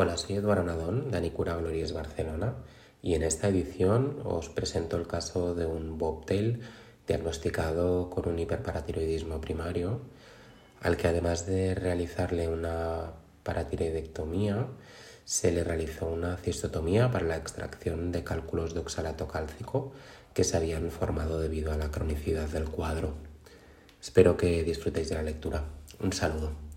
Hola, soy Eduardo Nadón, de Anicura Glories Barcelona, y en esta edición os presento el caso de un bobtail diagnosticado con un hiperparatiroidismo primario, al que además de realizarle una paratiroidectomía, se le realizó una cistotomía para la extracción de cálculos de oxalato cálcico que se habían formado debido a la cronicidad del cuadro. Espero que disfrutéis de la lectura. Un saludo.